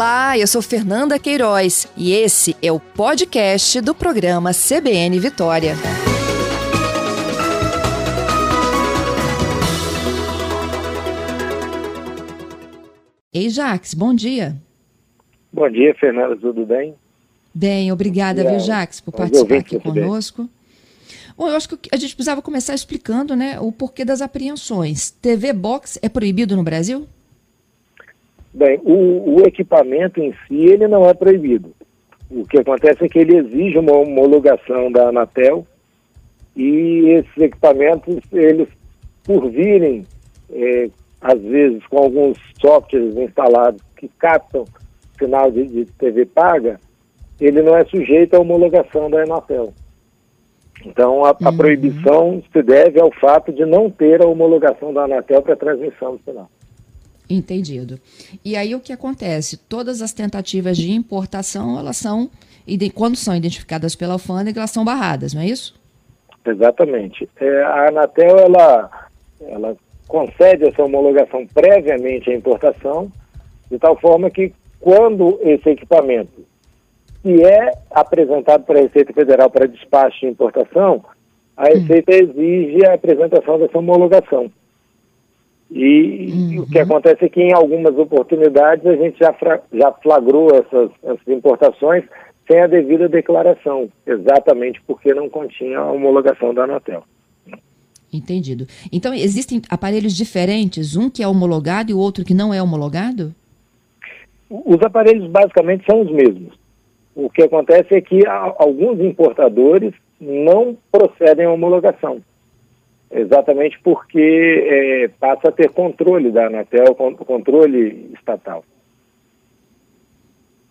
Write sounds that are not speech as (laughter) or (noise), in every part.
Olá, eu sou Fernanda Queiroz e esse é o podcast do programa CBN Vitória. Ei, Jax, bom dia. Bom dia, Fernanda, tudo bem? Bem, obrigada, viu, Jax, por participar aqui conosco. Bom, eu acho que a gente precisava começar explicando né, o porquê das apreensões. TV Box é proibido no Brasil? Bem, o, o, equipamento em si ele não é proibido. O que acontece é que ele exige uma homologação da Anatel e esses equipamentos, eles por virem, é, às vezes com alguns softwares instalados que captam sinal de, de TV paga, ele não é sujeito à homologação da Anatel. Então, a, uhum. a, proibição se deve ao fato de não ter a homologação da Anatel para transmissão do sinal. Entendido. E aí o que acontece? Todas as tentativas de importação, elas são, quando são identificadas pela alfândega, elas são barradas, não é isso? Exatamente. É, a Anatel, ela, ela concede essa homologação previamente à importação, de tal forma que quando esse equipamento que é apresentado para a Receita Federal para despacho de importação, a hum. Receita hum. exige a apresentação dessa homologação. E uhum. o que acontece é que em algumas oportunidades a gente já, já flagrou essas, essas importações sem a devida declaração, exatamente porque não continha a homologação da Anatel. Entendido. Então, existem aparelhos diferentes, um que é homologado e o outro que não é homologado? Os aparelhos basicamente são os mesmos. O que acontece é que alguns importadores não procedem à homologação exatamente porque é, passa a ter controle da Anatel, controle estatal.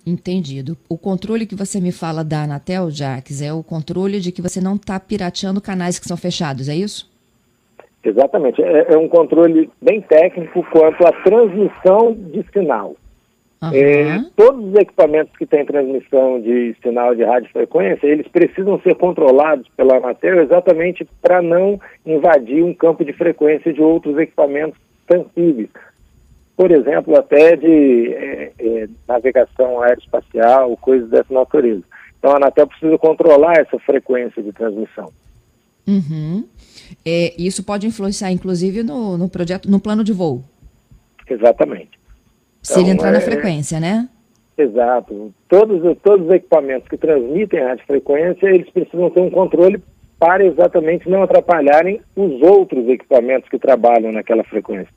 Entendido. O controle que você me fala da Anatel, Jax, é o controle de que você não está pirateando canais que são fechados, é isso? Exatamente. É, é um controle bem técnico quanto à transmissão de sinal. Uhum. É, todos os equipamentos que têm transmissão de sinal de radiofrequência, eles precisam ser controlados pela Anatel exatamente para não invadir um campo de frequência de outros equipamentos sensíveis. Por exemplo, até de é, é, navegação aeroespacial, coisas dessa natureza. Então a Anatel precisa controlar essa frequência de transmissão. Uhum. É, isso pode influenciar, inclusive, no, no projeto, no plano de voo. Exatamente. Se então, ele entrar é... na frequência, né? Exato. Todos, todos os equipamentos que transmitem a frequência, eles precisam ter um controle para exatamente não atrapalharem os outros equipamentos que trabalham naquela frequência.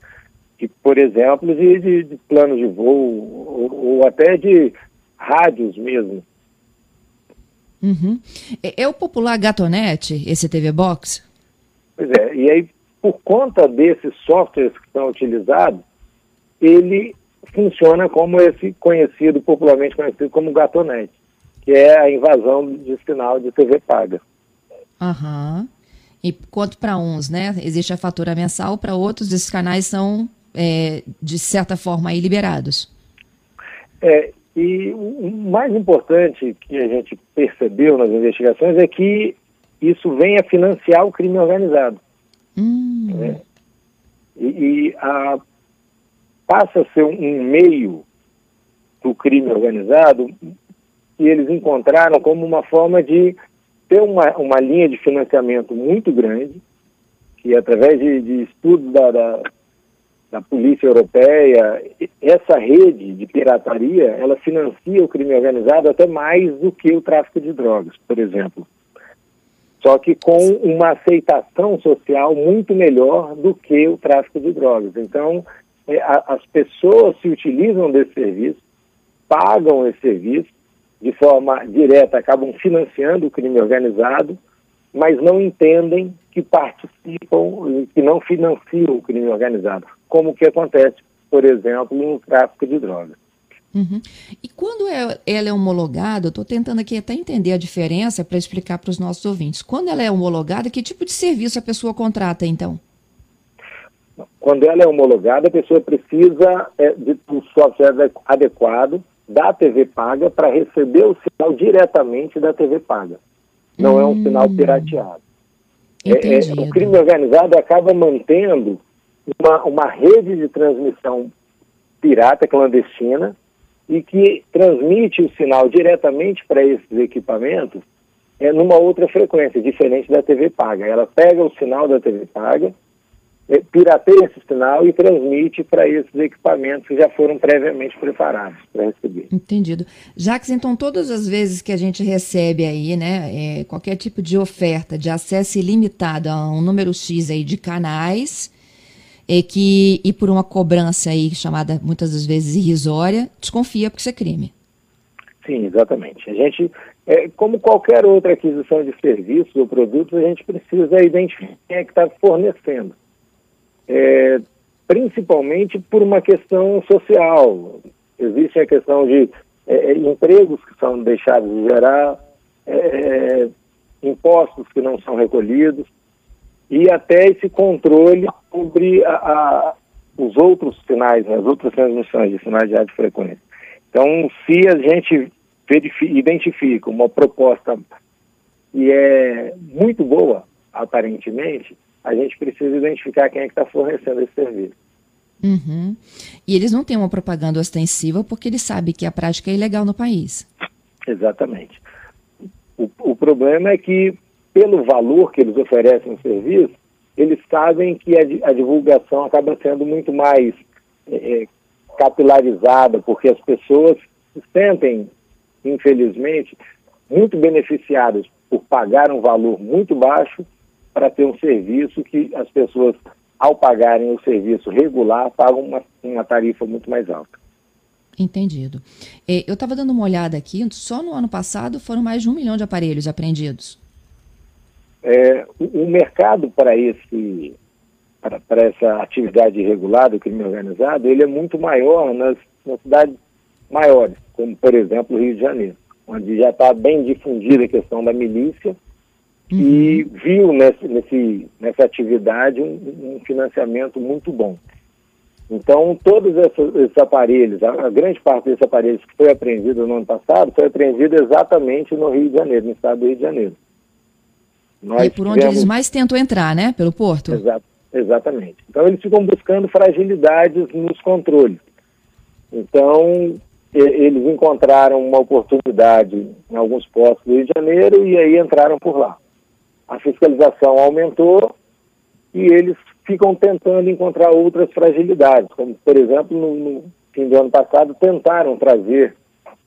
Que, por exemplo, de, de, de planos de voo ou, ou, até de rádios mesmo. Uhum. É, é o popular gatonete, esse TV Box? Pois é, e aí, por conta desses softwares que são utilizados, ele funciona como esse conhecido, popularmente conhecido como gatonete, que é a invasão de sinal de TV paga. Aham. E quanto para uns, né? Existe a fatura mensal, para outros esses canais são, é, de certa forma, aí liberados. É, e o mais importante que a gente percebeu nas investigações é que isso vem a financiar o crime organizado. Hum. É. E, e a passa a ser um meio do crime organizado que eles encontraram como uma forma de ter uma, uma linha de financiamento muito grande, que através de, de estudos da, da, da Polícia Europeia, essa rede de pirataria, ela financia o crime organizado até mais do que o tráfico de drogas, por exemplo. Só que com uma aceitação social muito melhor do que o tráfico de drogas. Então, é, as pessoas se utilizam desse serviço, pagam esse serviço de forma direta, acabam financiando o crime organizado, mas não entendem que participam, que não financiam o crime organizado, como que acontece, por exemplo, no tráfico de drogas. Uhum. E quando é, ela é homologada, estou tentando aqui até entender a diferença para explicar para os nossos ouvintes. Quando ela é homologada, que tipo de serviço a pessoa contrata, então? Quando ela é homologada, a pessoa precisa é, de um software adequado da TV paga para receber o sinal diretamente da TV paga. Não hum, é um hum. sinal pirateado. É, é, o crime organizado acaba mantendo uma, uma rede de transmissão pirata, clandestina, e que transmite o sinal diretamente para esses equipamentos é, numa outra frequência, diferente da TV paga. Ela pega o sinal da TV paga, pirateia esse sinal e transmite para esses equipamentos que já foram previamente preparados para receber. Entendido. Jacques, então todas as vezes que a gente recebe aí, né, é, qualquer tipo de oferta de acesso ilimitado a um número X aí de canais, é que e por uma cobrança aí chamada muitas das vezes irrisória, desconfia porque isso é crime. Sim, exatamente. A gente, é, como qualquer outra aquisição de serviços ou produtos, a gente precisa identificar quem é que está fornecendo. É, principalmente por uma questão social. Existe a questão de é, é empregos que são deixados de gerar, é, é, impostos que não são recolhidos e até esse controle sobre a, a, os outros sinais, né, as outras transmissões de sinais de rádio frequência. Então, se a gente identifica uma proposta que é muito boa, aparentemente, a gente precisa identificar quem é que está fornecendo esse serviço. Uhum. E eles não têm uma propaganda ostensiva porque eles sabem que a prática é ilegal no país. Exatamente. O, o problema é que pelo valor que eles oferecem no serviço, eles sabem que a, a divulgação acaba sendo muito mais é, é, capilarizada, porque as pessoas se sentem, infelizmente, muito beneficiadas por pagar um valor muito baixo para ter um serviço que as pessoas, ao pagarem o serviço regular, pagam uma, uma tarifa muito mais alta. Entendido. É, eu estava dando uma olhada aqui, só no ano passado foram mais de um milhão de aparelhos apreendidos. É, o, o, mercado para esse para, para, essa atividade irregular do crime organizado, ele é muito maior nas, nas cidades maiores, como por exemplo o Rio de Janeiro, onde já está bem difundida a questão da milícia uhum. e viu nesse, nesse, nessa atividade um, um financiamento muito bom. Então, todos esses, esses aparelhos, a, a, grande parte desses aparelhos que foi apreendido no ano passado, foi apreendido exatamente no Rio de Janeiro, no estado do Rio de Janeiro. Nós é por onde tivemos... eles mais tentam entrar, né? Pelo porto? Exato, exatamente. Então eles ficam buscando fragilidades nos controles. Então eles encontraram uma oportunidade em alguns postos do Rio de Janeiro e aí entraram por lá. A fiscalização aumentou e eles ficam tentando encontrar outras fragilidades, como por exemplo no, no fim do ano passado tentaram trazer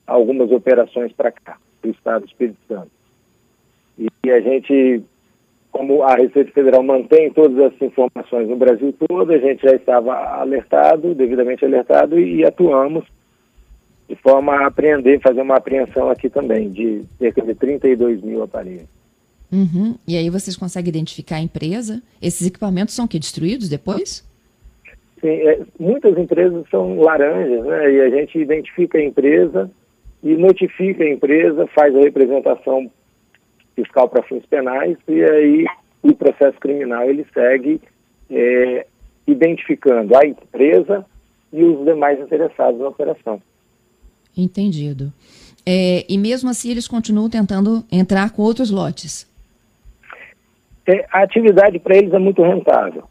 algumas operações para cá, para o estado do Espírito Santo. E a gente, como a Receita Federal mantém todas essas informações no Brasil todo, a gente já estava alertado, devidamente alertado, e atuamos de forma a apreender, fazer uma apreensão aqui também, de cerca de 32 mil aparelhos. Uhum. E aí vocês conseguem identificar a empresa? Esses equipamentos são que destruídos depois? Sim, é, muitas empresas são laranjas, né? E a gente identifica a empresa e notifica a empresa, faz a representação fiscal para fins penais e aí o processo criminal ele segue é, identificando a empresa e os demais interessados na operação. Entendido. É, e mesmo assim eles continuam tentando entrar com outros lotes? É, a atividade para eles é muito rentável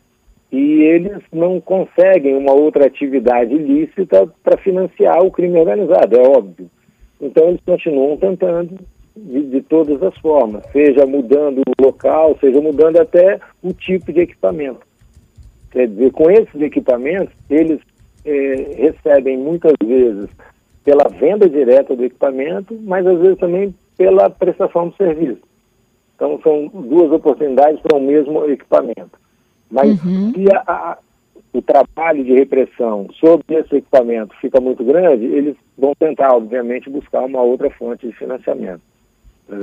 e eles não conseguem uma outra atividade ilícita para financiar o crime organizado, é óbvio. Então eles continuam tentando de, de, todas as formas, seja mudando o local, seja mudando até o tipo de equipamento. Quer dizer, com esses equipamentos, eles é, recebem muitas vezes pela venda direta do equipamento, mas às vezes também pela prestação do serviço. Então, são duas oportunidades para o mesmo equipamento. Mas uhum. se a, a, o trabalho de repressão sobre esse equipamento fica muito grande, eles vão tentar, obviamente, buscar uma outra fonte de financiamento.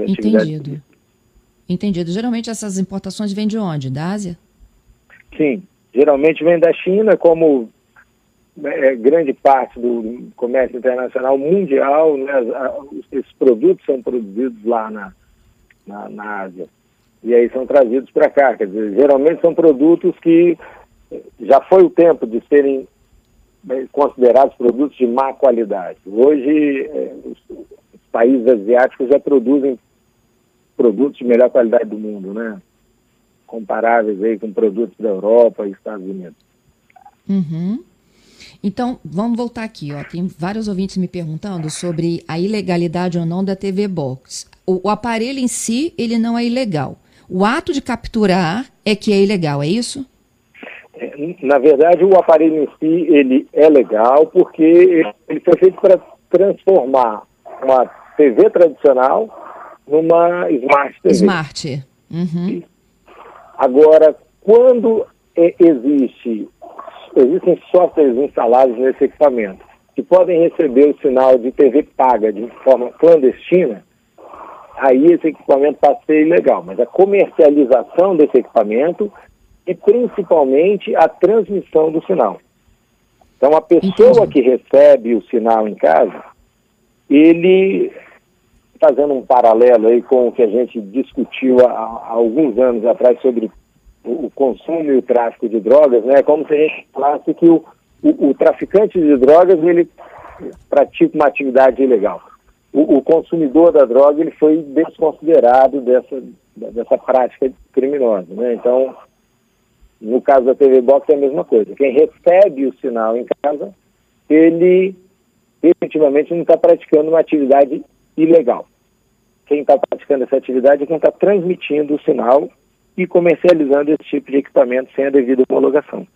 Entendido. Entendido. Geralmente essas importações vêm de onde? Da Ásia? Sim, geralmente vem da China, como é, grande parte do comércio internacional mundial, né, esses produtos são produzidos lá na, na, na Ásia. E aí são trazidos para cá. Quer dizer, geralmente são produtos que já foi o tempo de serem considerados produtos de má qualidade. Hoje, é, países asiáticos já produzem produtos de melhor qualidade do mundo, né? Comparáveis aí com produtos da Europa e Estados Unidos. Uhum. Então, vamos voltar aqui. Ó. Tem vários ouvintes me perguntando sobre a ilegalidade ou não da TV Box. O, o aparelho em si, ele não é ilegal. O ato de capturar é que é ilegal, é isso? É, na verdade, o aparelho em si, ele é legal porque ele foi feito para transformar uma TV tradicional numa Smart TV. Smart. Uhum. Agora, quando é, existe existem softwares instalados nesse equipamento que podem receber o sinal de TV paga de forma clandestina, aí esse equipamento passa a ser ilegal. Mas a comercialização desse equipamento e principalmente a transmissão do sinal. Então a pessoa que recebe o sinal em casa, ele fazendo um paralelo aí com o que a gente discutiu há, há alguns anos atrás sobre o, consumo e o tráfico de drogas, né? É como se a gente falasse que o, o, o traficante de drogas ele pratica uma atividade ilegal. O, o, consumidor da droga ele foi desconsiderado dessa, dessa prática criminosa, né? Então, no caso da TV Box é a mesma coisa. Quem recebe o sinal em casa, ele efetivamente não está praticando uma atividade ilegal. Quem está praticando essa atividade é quem está transmitindo o sinal e comercializando esse tipo de equipamento sem a devida homologação.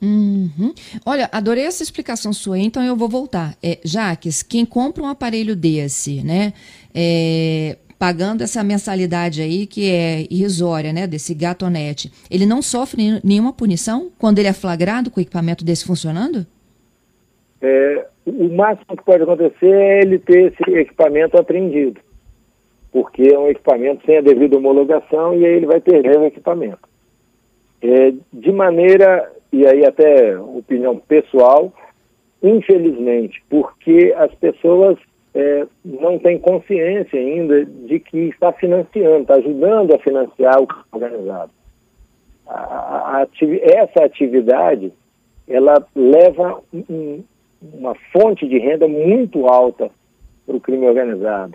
Uhum. Olha, adorei essa explicação sua, então eu vou voltar. É, Jaques, quem compra um aparelho desse, né, é, pagando essa mensalidade aí que é irrisória, né, desse gatonete, ele não sofre nenhuma punição quando ele é flagrado com o equipamento desse funcionando? É, o máximo que pode acontecer é ele ter esse equipamento apreendido porque é um equipamento sem a devida homologação e aí ele vai perder o equipamento. É, de maneira, e aí até opinião pessoal, infelizmente, porque as pessoas é, não têm consciência ainda de que está financiando, está ajudando a financiar o organizado. A, a, a, essa atividade, ela leva um, uma fonte de renda muito alta para o crime organizado.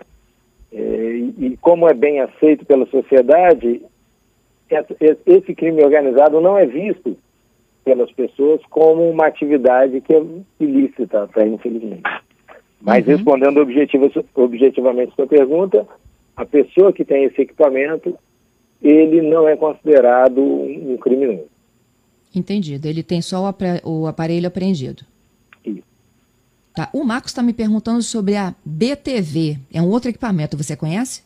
É, e como é bem aceito pela sociedade, esse crime organizado não é visto pelas pessoas como uma atividade que é ilícita, até infelizmente. Mas uhum. respondendo objetiva, objetivamente a sua pergunta, a pessoa que tem esse equipamento, ele não é considerado um criminoso. Entendido. Ele tem só o aparelho apreendido. Tá. O Marcos está me perguntando sobre a BTV. É um outro equipamento, você conhece?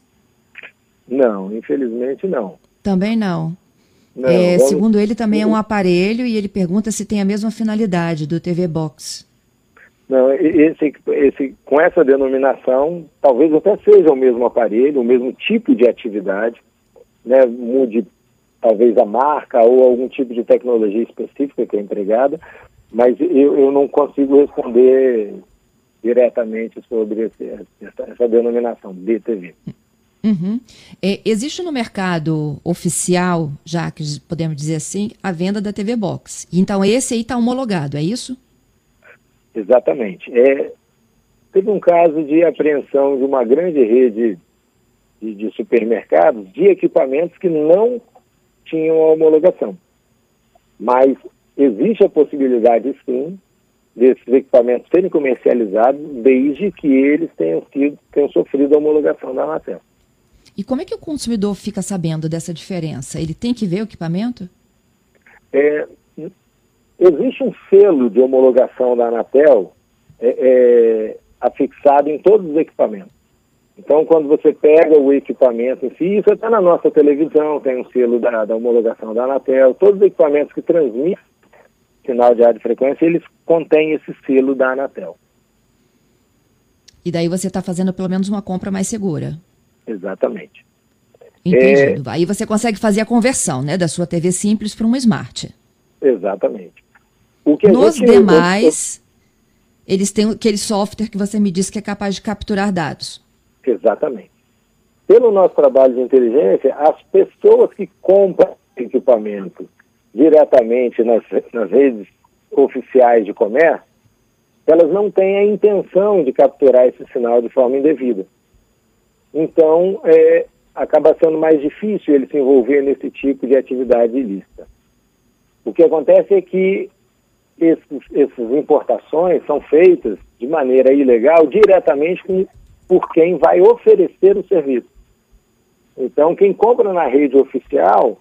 Não, infelizmente não. Também não. não é, vamos... Segundo ele, também é um aparelho e ele pergunta se tem a mesma finalidade do TV Box. Não, esse, esse, com essa denominação, talvez até seja o mesmo aparelho, o mesmo tipo de atividade, né, mude talvez a marca ou algum tipo de tecnologia específica que é empregada, mas eu, eu não consigo responder diretamente sobre esse, essa, essa, denominação, BTV. Uhum. É, existe no mercado oficial, já que podemos dizer assim, a venda da TV Box. Então esse aí está homologado, é isso? Exatamente. É, teve um caso de apreensão de uma grande rede de, de supermercados de equipamentos que não tinham a homologação. Mas existe a possibilidade, sim, desses equipamentos serem comercializados desde que eles tenham, sido, tenham sofrido a homologação da Anatel. E como é que o consumidor fica sabendo dessa diferença? Ele tem que ver o equipamento? É, existe um selo de homologação da Anatel é, é, afixado em todos os equipamentos. Então, quando você pega o equipamento em si, isso está na nossa televisão, tem um selo da, da homologação da Anatel, todos os equipamentos que transmitem sinal de radiofrequência, eles contêm esse selo da Anatel. E daí você está fazendo pelo menos uma compra mais segura. Exatamente. Entendido. É... Aí você consegue fazer a conversão né, da sua TV simples para uma Smart. Exatamente. Nos gente... demais, eles têm aquele software que você me disse que é capaz de capturar dados. Exatamente. Pelo nosso trabalho de inteligência, as pessoas que compram equipamento diretamente nas, nas redes oficiais de comércio, elas não têm a intenção de capturar esse sinal de forma indevida. Então, é, acaba sendo mais difícil ele se envolver nesse tipo de atividade ilícita. O que acontece é que essas importações são feitas de maneira ilegal diretamente com, por quem vai oferecer o serviço. Então, quem compra na rede oficial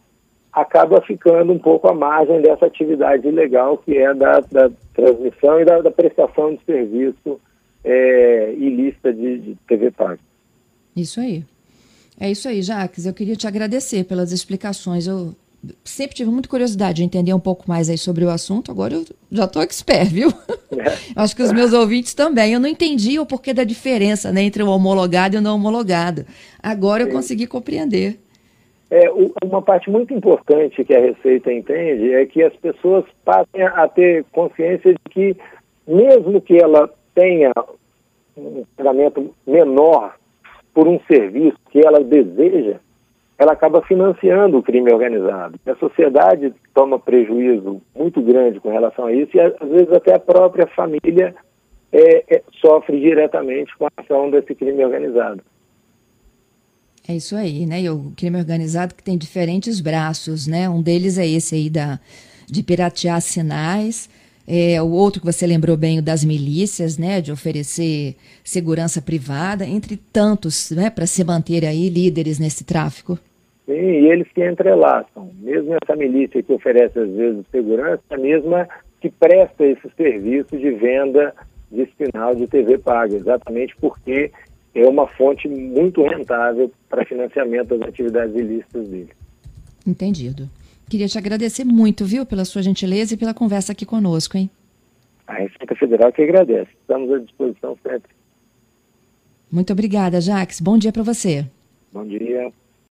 acaba ficando um pouco à margem dessa atividade ilegal que é da, da transmissão e da, da, prestação de serviço é, ilícita de, de TV Paga. Isso aí. É isso aí, Jaques. Eu queria te agradecer pelas explicações. Eu sempre tive muita curiosidade de entender um pouco mais aí sobre o assunto. Agora eu já estou expert, viu? É. (laughs) Acho que os meus ouvintes também. Eu não entendi o porquê da diferença né, entre o homologado e o não homologado. Agora Sim. eu consegui compreender. É, uma parte muito importante que a Receita entende é que as pessoas passem a ter consciência de que, mesmo que ela tenha um pagamento menor por um serviço que ela deseja, ela acaba financiando o crime organizado. A sociedade toma prejuízo muito grande com relação a isso e, às vezes, até a própria família é, é, sofre diretamente com a ação desse crime organizado. É isso aí, né? E o crime organizado que tem diferentes braços, né? Um deles é esse aí da, de piratear sinais. É, o outro que você lembrou bem, o das milícias, né? De oferecer segurança privada, entre tantos, né? Para se manter aí líderes nesse tráfico. Sim, e eles se entrelaçam. Mesmo essa milícia que oferece, às vezes, segurança, a mesma que presta esse serviço de venda de sinal de TV paga, exatamente porque é uma fonte muito rentável para financiamento das atividades ilícitas dele. Entendido. Queria te agradecer muito, viu, pela sua gentileza e pela conversa aqui conosco, hein? A Receita Federal que agradece. Estamos à disposição sempre. Muito obrigada, Jax. Bom dia para você. Bom dia.